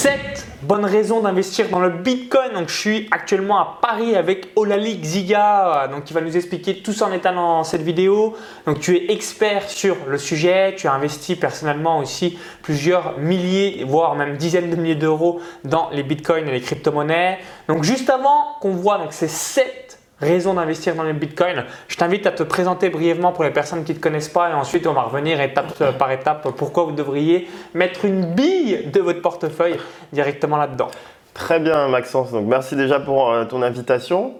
7 bonnes raisons d'investir dans le Bitcoin. Donc, je suis actuellement à Paris avec Olali Xiga, donc qui va nous expliquer tout ça en état dans cette vidéo. Donc, tu es expert sur le sujet, tu as investi personnellement aussi plusieurs milliers, voire même dizaines de milliers d'euros dans les Bitcoins et les crypto-monnaies. Donc, juste avant qu'on voit donc ces 7 raison d'investir dans le Bitcoin. Je t'invite à te présenter brièvement pour les personnes qui ne te connaissent pas et ensuite on va revenir étape euh, par étape pourquoi vous devriez mettre une bille de votre portefeuille directement là-dedans. Très bien Maxence, donc merci déjà pour euh, ton invitation.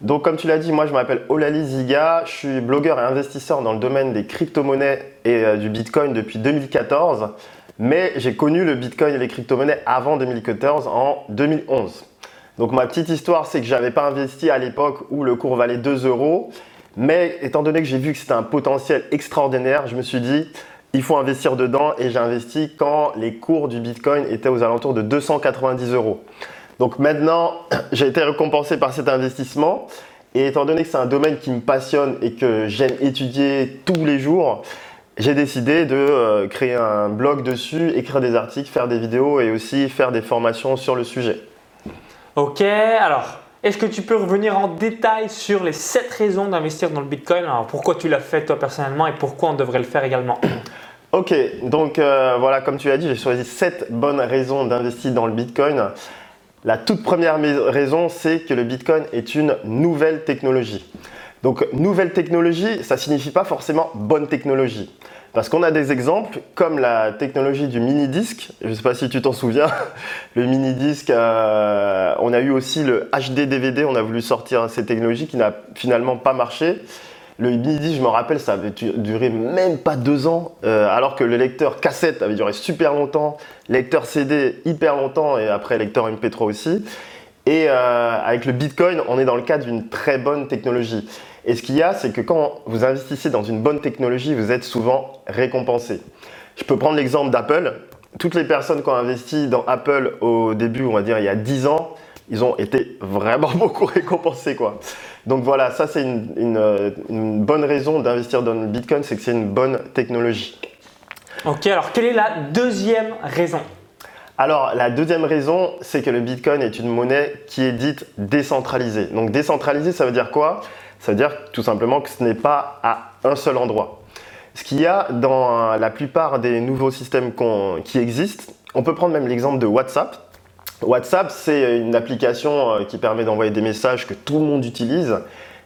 Donc comme tu l'as dit, moi je m'appelle Olali Ziga, je suis blogueur et investisseur dans le domaine des crypto-monnaies et euh, du Bitcoin depuis 2014, mais j'ai connu le Bitcoin et les crypto-monnaies avant 2014 en 2011. Donc ma petite histoire, c'est que je n'avais pas investi à l'époque où le cours valait 2 euros. Mais étant donné que j'ai vu que c'était un potentiel extraordinaire, je me suis dit, il faut investir dedans et j'ai investi quand les cours du Bitcoin étaient aux alentours de 290 euros. Donc maintenant, j'ai été récompensé par cet investissement. Et étant donné que c'est un domaine qui me passionne et que j'aime étudier tous les jours, j'ai décidé de euh, créer un blog dessus, écrire des articles, faire des vidéos et aussi faire des formations sur le sujet. Ok, alors est-ce que tu peux revenir en détail sur les 7 raisons d'investir dans le Bitcoin? Alors pourquoi tu l'as fait toi personnellement et pourquoi on devrait le faire également? Ok, donc euh, voilà, comme tu l'as dit, j'ai choisi 7 bonnes raisons d'investir dans le Bitcoin. La toute première raison, c'est que le Bitcoin est une nouvelle technologie. Donc nouvelle technologie, ça ne signifie pas forcément bonne technologie. Parce qu'on a des exemples comme la technologie du mini-disque. Je ne sais pas si tu t'en souviens. Le mini-disque, euh, on a eu aussi le HD DVD. On a voulu sortir cette technologie qui n'a finalement pas marché. Le mini-disque, je me rappelle, ça avait duré même pas deux ans, euh, alors que le lecteur cassette avait duré super longtemps, lecteur CD hyper longtemps et après lecteur MP3 aussi. Et euh, avec le Bitcoin, on est dans le cadre d'une très bonne technologie. Et ce qu'il y a, c'est que quand vous investissez dans une bonne technologie, vous êtes souvent récompensé. Je peux prendre l'exemple d'Apple. Toutes les personnes qui ont investi dans Apple au début, on va dire il y a 10 ans, ils ont été vraiment beaucoup récompensés. Quoi. Donc voilà, ça c'est une, bonne raison d'investir dans le Bitcoin, c'est que c'est une bonne technologie. Ok, alors quelle est la deuxième raison? Alors, la deuxième raison, c'est que le Bitcoin est une monnaie qui est dite décentralisée. Donc, décentralisée, ça veut dire quoi? Ça veut dire tout simplement que ce n'est pas à un seul endroit. Ce qu'il y a dans la plupart des nouveaux systèmes qui existent, on peut prendre même l'exemple de WhatsApp. WhatsApp, c'est une application euh, qui permet d'envoyer des messages que tout le monde utilise,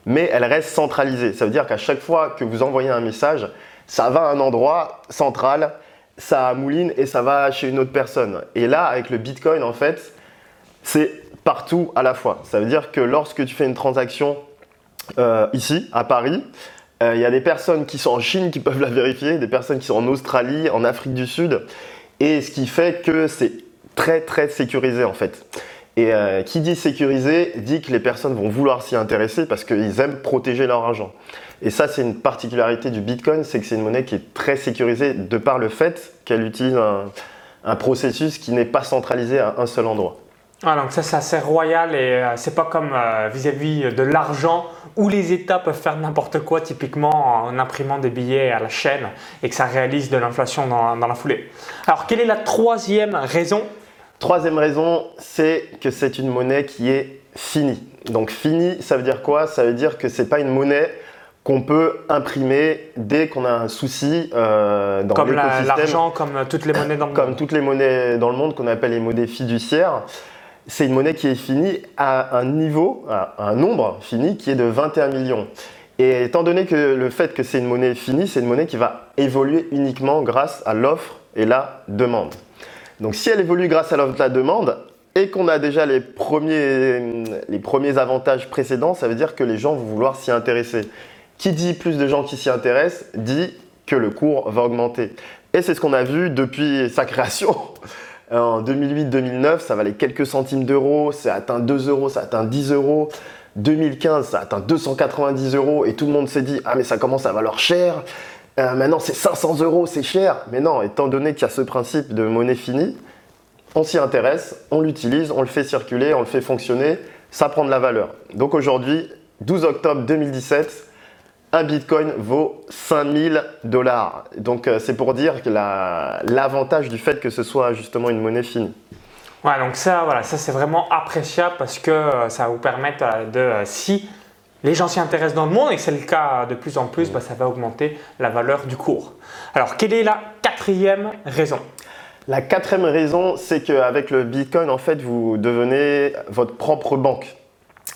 mais elle reste centralisée. Ça veut dire qu'à chaque fois que vous envoyez un message, ça va à un endroit central ça mouline et ça va chez une autre personne. Et là, avec le Bitcoin, en fait, c'est partout à la fois. Ça veut dire que lorsque tu fais une transaction euh, ici, à Paris, euh, il y a des personnes qui sont en Chine qui peuvent la vérifier, des personnes qui sont en Australie, en Afrique du Sud, et ce qui fait que c'est très très sécurisé en fait. Et euh, qui dit sécurisé dit que les personnes vont vouloir s'y intéresser parce qu'ils aiment protéger leur argent. Et ça, c'est une particularité du Bitcoin, c'est que c'est une monnaie qui est très sécurisée de par le fait qu'elle utilise un, processus qui n'est pas centralisé à un seul endroit. Ah, donc ça c'est assez royal et euh, c'est pas comme euh, vis-à-vis de l'argent où les États peuvent faire n'importe quoi typiquement en imprimant des billets à la chaîne et que ça réalise de l'inflation dans, dans, la foulée. Alors quelle est la troisième raison? Troisième raison, c'est que c'est une monnaie qui est finie. Donc finie, ça veut dire quoi? Ça veut dire que c'est pas une monnaie qu'on peut imprimer dès qu'on a un souci euh, dans Comme l'argent, comme toutes les monnaies dans le monde. Comme toutes les monnaies dans le monde qu'on appelle les monnaies fiduciaires. C'est une monnaie qui est finie à un niveau, à un nombre fini qui est de 21 millions. Et étant donné que le fait que c'est une monnaie finie, c'est une monnaie qui va évoluer uniquement grâce à l'offre et la demande. Donc si elle évolue grâce à l'offre et la demande, et qu'on a déjà les premiers, avantages précédents, ça veut dire que les gens vont vouloir s'y intéresser. Qui dit plus de gens qui s'y intéressent dit que le cours va augmenter. Et c'est ce qu'on a vu depuis sa création. En 2008-2009, ça valait quelques centimes d'euros, ça atteint 2 euros, ça atteint 10 euros. 2015, ça atteint 290 euros et tout le monde s'est dit Ah, mais ça commence à valoir cher. Euh, maintenant, c'est 500 euros, c'est cher. Mais non, étant donné qu'il y a ce principe de monnaie finie, on s'y intéresse, on l'utilise, on le fait circuler, on le fait fonctionner, ça prend de la valeur. Donc aujourd'hui, 12 octobre 2017, un bitcoin vaut 5000 dollars. Donc euh, c'est pour dire que l'avantage du fait que ce soit justement une monnaie finie. Ouais, donc ça, voilà, ça c'est vraiment appréciable parce que euh, ça va vous permettre euh, de, si les gens s'y intéressent dans le monde et c'est le cas de plus en plus, bah, ça va augmenter la valeur du cours. Alors, quelle est la quatrième raison? La quatrième raison, c'est qu'avec le Bitcoin, en fait, vous devenez votre propre banque.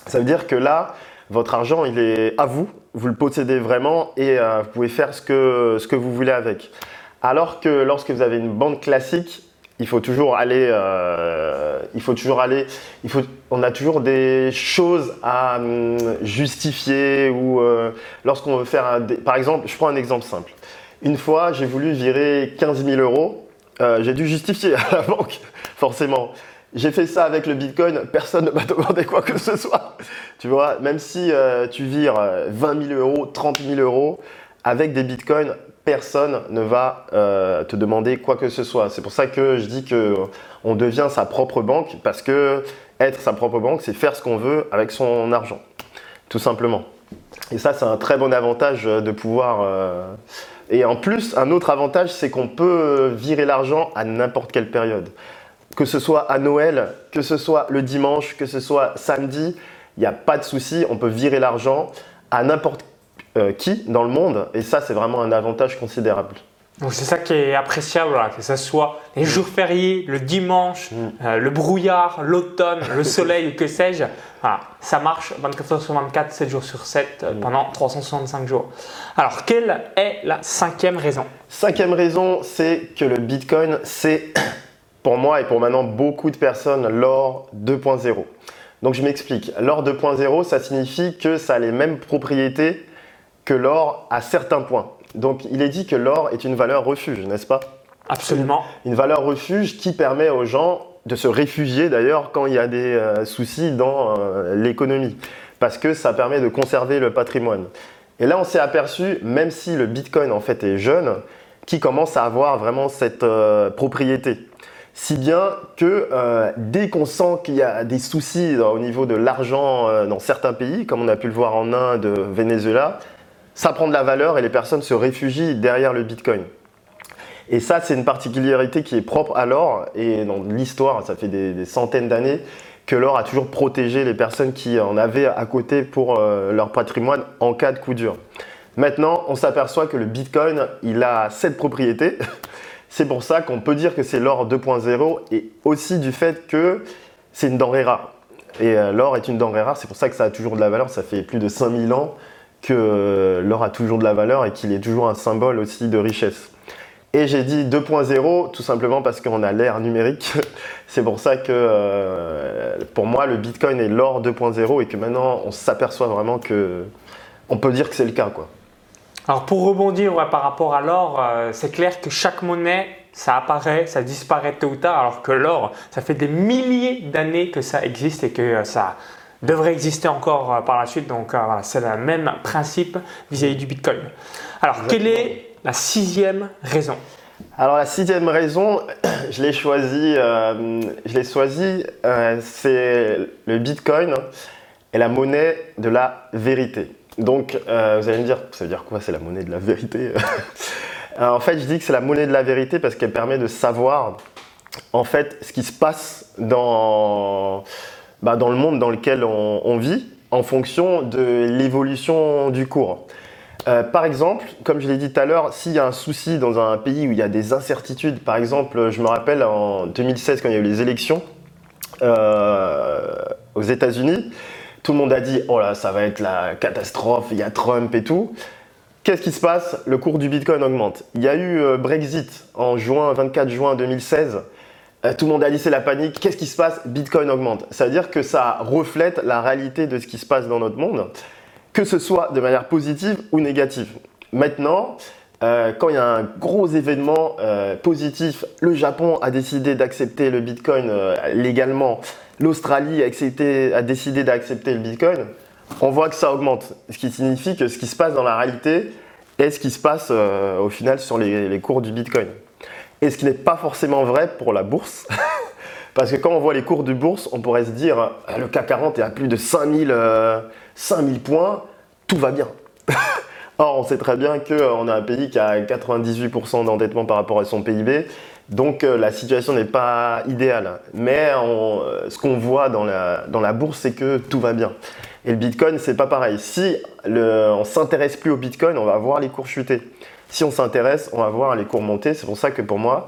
Ça veut dire que là, votre argent, il est à vous, vous le possédez vraiment et vous pouvez faire ce que, vous voulez avec. Alors que lorsque vous avez une banque classique, il faut toujours aller, euh, il faut toujours aller, on a toujours des choses à hum, justifier ou euh, lorsqu'on veut faire un, par exemple, je prends un exemple simple. Une fois, j'ai voulu virer 15 000 euros, euh, j'ai dû justifier à la banque, forcément. J'ai fait ça avec le Bitcoin, personne ne m'a demandé quoi que ce soit. Tu vois, même si tu vires 20 000 euros, 30 000 euros, avec des Bitcoins, personne ne va euh, te demander quoi que ce soit. C'est pour ça que je dis que on devient sa propre banque parce que être sa propre banque, c'est faire ce qu'on veut avec son argent, tout simplement. Et ça, c'est un très bon avantage de pouvoir. Euh, et en plus, un autre avantage, c'est qu'on peut virer l'argent à n'importe quelle période. Que ce soit à Noël, que ce soit le dimanche, que ce soit samedi, il n'y a pas de souci, on peut virer l'argent à n'importe euh, qui dans le monde. Et ça, c'est vraiment un avantage considérable. Donc c'est ça qui est appréciable, que ce soit les jours fériés, le dimanche, mm. euh, le brouillard, l'automne, le soleil ou que sais-je. ça marche 24 heures sur 24, 7 jours sur 7, euh, mm. pendant 365 jours. Alors, quelle est la cinquième raison? Cinquième raison, c'est que le Bitcoin, c'est pour moi et pour maintenant beaucoup de personnes l'or 2.0. Donc je m'explique. L'or 2.0, ça signifie que ça a les mêmes propriétés que l'or à certains points. Donc il est dit que l'or est une valeur refuge, n'est-ce pas? Absolument. Une valeur refuge qui permet aux gens de se réfugier d'ailleurs quand il y a des euh, soucis dans euh, l'économie, parce que ça permet de conserver le patrimoine. Et là on s'est aperçu, même si le Bitcoin en fait est jeune, qui commence à avoir vraiment cette euh, propriété. Si bien que dès qu'on sent qu'il y a des soucis au niveau de l'argent dans certains pays, comme on a pu le voir en Inde, Venezuela, ça prend de la valeur et les personnes se réfugient derrière le Bitcoin. Et ça, c'est une particularité qui est propre à l'or. Et dans l'histoire, ça fait des, centaines d'années que l'or a toujours protégé les personnes qui en avaient à côté pour euh, leur patrimoine en cas de coup dur. Maintenant, on s'aperçoit que le Bitcoin, il a cette propriété. c'est pour ça qu'on peut dire que c'est l'or 2.0 et aussi du fait que c'est une denrée rare. Et euh, l'or est une denrée rare, c'est pour ça que ça a toujours de la valeur. Ça fait plus de 5000 ans que l'or a toujours de la valeur et qu'il est toujours un symbole aussi de richesse. Et j'ai dit 2.0 tout simplement parce qu'on a l'ère numérique. C'est pour ça que euh, pour moi le Bitcoin est l'or 2.0 et que maintenant on s'aperçoit vraiment que on peut dire que c'est le cas. Alors pour rebondir par rapport à l'or, euh, c'est clair que chaque monnaie ça apparaît, ça disparaît tôt ou tard, alors que l'or, ça fait des milliers d'années que ça existe et que euh, ça, devrait exister encore euh, par la suite. Donc voilà, c'est le même principe vis-à-vis du Bitcoin. Alors, quelle est la sixième raison? Alors la sixième raison, je l'ai choisi, je l'ai choisi, c'est le Bitcoin est la monnaie de la vérité. Donc vous allez me dire, ça veut dire quoi C'est la monnaie de la vérité? En fait, je dis que c'est la monnaie de la vérité parce qu'elle permet de savoir en fait ce qui se passe dans bah, le monde dans lequel on, vit en fonction de l'évolution du cours. Euh, par exemple, comme je l'ai dit tout à l'heure, s'il y a un souci dans un pays où il y a des incertitudes, par exemple, je me rappelle en 2016 quand il y a eu les élections euh, aux États-Unis, tout le monde a dit oh là ça va être la catastrophe, il y a Trump et tout. Qu'est-ce qui se passe? Le cours du Bitcoin augmente. Il y a eu euh, Brexit en juin, 24 juin 2016. Euh, tout le monde a dit c'est la panique. Qu'est-ce qui se passe? Bitcoin augmente. Ça veut dire que ça reflète la réalité de ce qui se passe dans notre monde, que ce soit de manière positive ou négative. Maintenant, euh, quand il y a un gros événement euh, positif, le Japon a décidé d'accepter le Bitcoin légalement, l'Australie a, décidé d'accepter le Bitcoin, on voit que ça augmente. Ce qui signifie que ce qui se passe dans la réalité est ce qui se passe au final sur les cours du Bitcoin et ce qui n'est pas forcément vrai pour la bourse. Parce que quand on voit les cours de bourse, on pourrait se dire euh, le CAC 40 est à plus de 5000, 5000 euh, points, tout va bien. On sait très bien qu'on a un pays qui a 98% d'endettement par rapport à son PIB, Donc la situation n'est pas idéale. Mais ce qu'on voit dans la, bourse, c'est que tout va bien. Et le Bitcoin, c'est pas pareil. Si on s'intéresse plus au Bitcoin, on va voir les cours chuter. Si on s'intéresse, on va voir les cours monter. C'est pour ça que pour moi,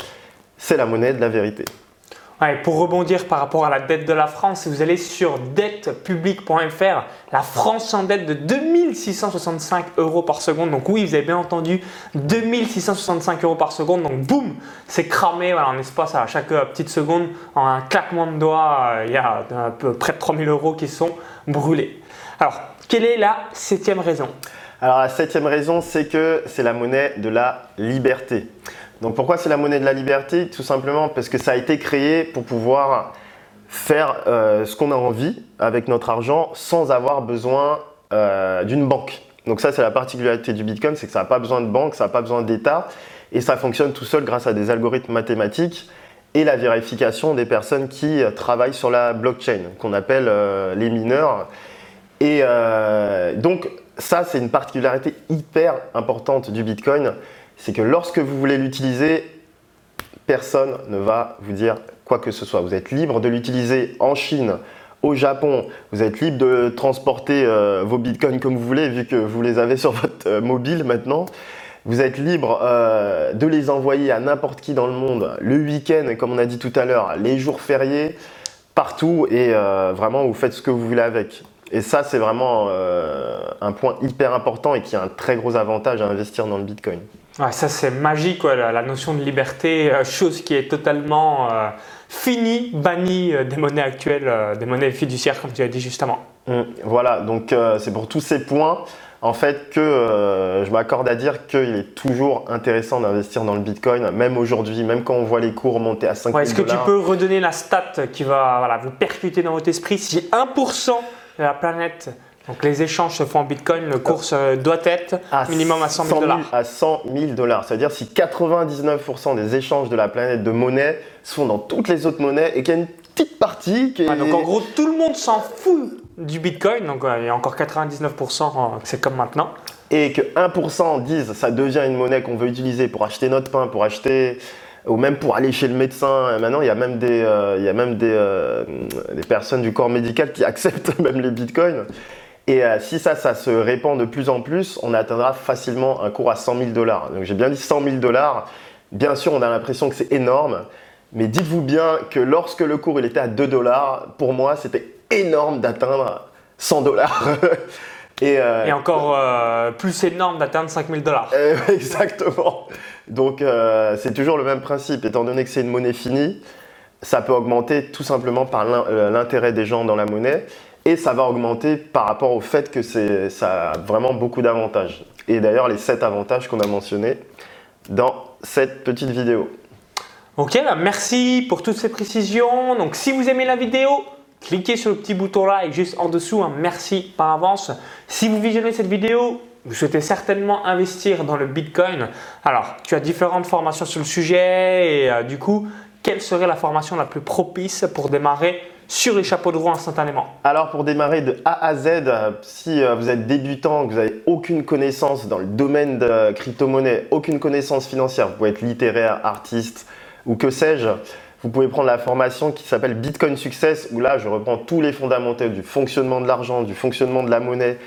c'est la monnaie de la vérité. Pour rebondir par rapport à la dette de la France, si vous allez sur dettepublique.fr, la France en dette de 2665 euros par seconde. Donc oui, vous avez bien entendu, 2665 euros par seconde. Donc boum, c'est cramé en espace à chaque euh, petite seconde. En un claquement de doigts, euh, il y a près de 3000 euros qui sont brûlés. Alors, quelle est la septième raison? Alors la septième raison, c'est que c'est la monnaie de la liberté. Donc pourquoi c'est la monnaie de la liberté? Tout simplement parce que ça a été créé pour pouvoir faire euh, ce qu'on a envie avec notre argent sans avoir besoin euh, d'une banque. Donc ça c'est la particularité du Bitcoin, c'est que ça n'a pas besoin de banque, ça n'a pas besoin d'État et ça fonctionne tout seul grâce à des algorithmes mathématiques et la vérification des personnes qui travaillent sur la blockchain, qu'on appelle euh, les mineurs. Et donc ça c'est une particularité hyper importante du Bitcoin c'est que lorsque vous voulez l'utiliser, personne ne va vous dire quoi que ce soit. Vous êtes libre de l'utiliser en Chine, au Japon, vous êtes libre de transporter euh, vos bitcoins comme vous voulez, vu que vous les avez sur votre euh, mobile maintenant. Vous êtes libre euh, de les envoyer à n'importe qui dans le monde, le week-end, comme on a dit tout à l'heure, les jours fériés, partout, et vraiment vous faites ce que vous voulez avec. Et ça, c'est vraiment un point hyper important et qui a un très gros avantage à investir dans le bitcoin. Ça c'est magique, la, notion de liberté, euh, chose qui est totalement euh, finie, bannie euh, des monnaies actuelles, des monnaies fiduciaires comme tu as dit justement. Mmh, voilà, donc c'est pour tous ces points en fait que je m'accorde à dire qu'il est toujours intéressant d'investir dans le Bitcoin, même aujourd'hui, même quand on voit les cours monter à 5 ouais, Est-ce que tu peux redonner la stat qui va vous percuter dans votre esprit? Si 1% de la planète donc les échanges se font en Bitcoin, le cours doit être minimum à 100 000 dollars. À 100 000 dollars. C'est-à-dire si 99% des échanges de la planète de monnaie se font dans toutes les autres monnaies et qu'il y a une petite partie qui est... donc en gros, tout le monde s'en fout du Bitcoin. Donc il y a encore 99%, c'est comme maintenant. Et que 1% disent ça devient une monnaie qu'on veut utiliser pour acheter notre pain, pour acheter ou même pour aller chez le médecin. Maintenant, il y a même des, euh, il y a même euh, des personnes du corps médical qui acceptent même les bitcoins. Et euh, si ça, ça se répand de plus en plus, on atteindra facilement un cours à 100 000 dollars. Donc j'ai bien dit 100 000 dollars. Bien sûr, on a l'impression que c'est énorme, mais dites-vous bien que lorsque le cours il était à 2 dollars, pour moi, c'était énorme d'atteindre 100 dollars. Euh, et, encore euh, plus énorme d'atteindre 5 000 dollars. exactement. Donc c'est toujours le même principe. Étant donné que c'est une monnaie finie, ça peut augmenter tout simplement par l'intérêt des gens dans la monnaie et ça va augmenter par rapport au fait que ça a vraiment beaucoup d'avantages. Et d'ailleurs, les 7 avantages qu'on a mentionnés dans cette petite vidéo. Ok, bah merci pour toutes ces précisions. Donc, si vous aimez la vidéo, cliquez sur le petit bouton like juste en dessous. Hein. Merci par avance. Si vous visionnez cette vidéo, vous souhaitez certainement investir dans le Bitcoin. Alors, tu as différentes formations sur le sujet et euh, du coup, quelle serait la formation la plus propice pour démarrer sur les chapeaux de roue instantanément? Alors pour démarrer de A à Z, euh, si euh, vous êtes débutant, que vous n'avez aucune connaissance dans le domaine de crypto-monnaie, aucune connaissance financière, vous pouvez être littéraire, artiste ou que sais-je, vous pouvez prendre la formation qui s'appelle Bitcoin Success, où là je reprends tous les fondamentaux du fonctionnement de l'argent, du fonctionnement de la monnaie,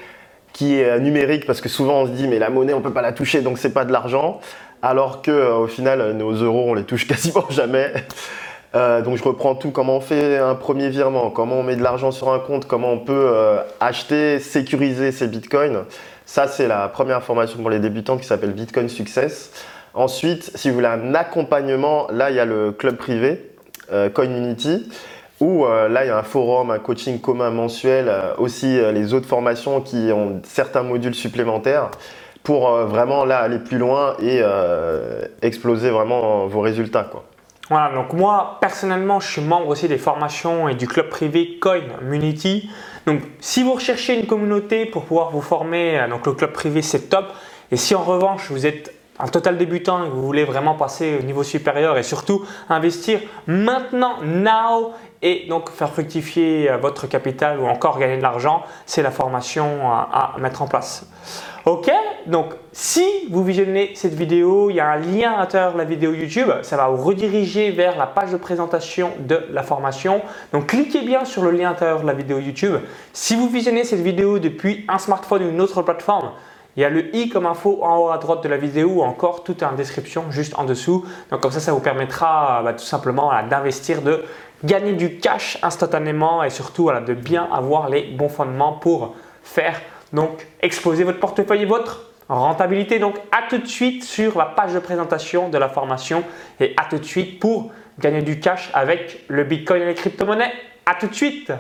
qui est euh, numérique parce que souvent on se dit mais la monnaie on ne peut pas la toucher donc c'est pas de l'argent. Alors que au final nos euros on les touche quasiment jamais. Euh, donc je reprends tout, comment on fait un premier virement, comment on met de l'argent sur un compte, comment on peut euh, acheter, sécuriser ses bitcoins? Ça, c'est la première formation pour les débutants qui s'appelle Bitcoin Success. Ensuite, si vous voulez un accompagnement, là, il y a le club privé, euh, Coinunity, où là, il y a un forum, un coaching commun mensuel, aussi les autres formations qui ont certains modules supplémentaires pour vraiment là aller plus loin et exploser vraiment vos résultats. Quoi. Voilà, donc moi personnellement, je suis membre aussi des formations et du club privé Coin Community. Donc si vous recherchez une communauté pour pouvoir vous former, euh, donc le club privé c'est top. Et si en revanche vous êtes un total débutant et que vous voulez vraiment passer au niveau supérieur et surtout investir maintenant, now et donc faire fructifier euh, votre capital ou encore gagner de l'argent, c'est la formation à, mettre en place. Ok, donc si vous visionnez cette vidéo, il y a un lien à l'intérieur de la vidéo YouTube, ça va vous rediriger vers la page de présentation de la formation. Donc cliquez bien sur le lien à l'intérieur de la vidéo YouTube. Si vous visionnez cette vidéo depuis un smartphone ou une autre plateforme, il y a le i comme info en haut à droite de la vidéo ou encore tout en description juste en dessous. Donc comme ça, ça vous permettra bah, tout simplement d'investir, de gagner du cash instantanément et surtout de bien avoir les bons fondements pour faire donc exploser votre portefeuille et votre rentabilité. Donc à tout de suite sur la page de présentation de la formation et à tout de suite pour gagner du cash avec le Bitcoin et les crypto-monnaies. À tout de suite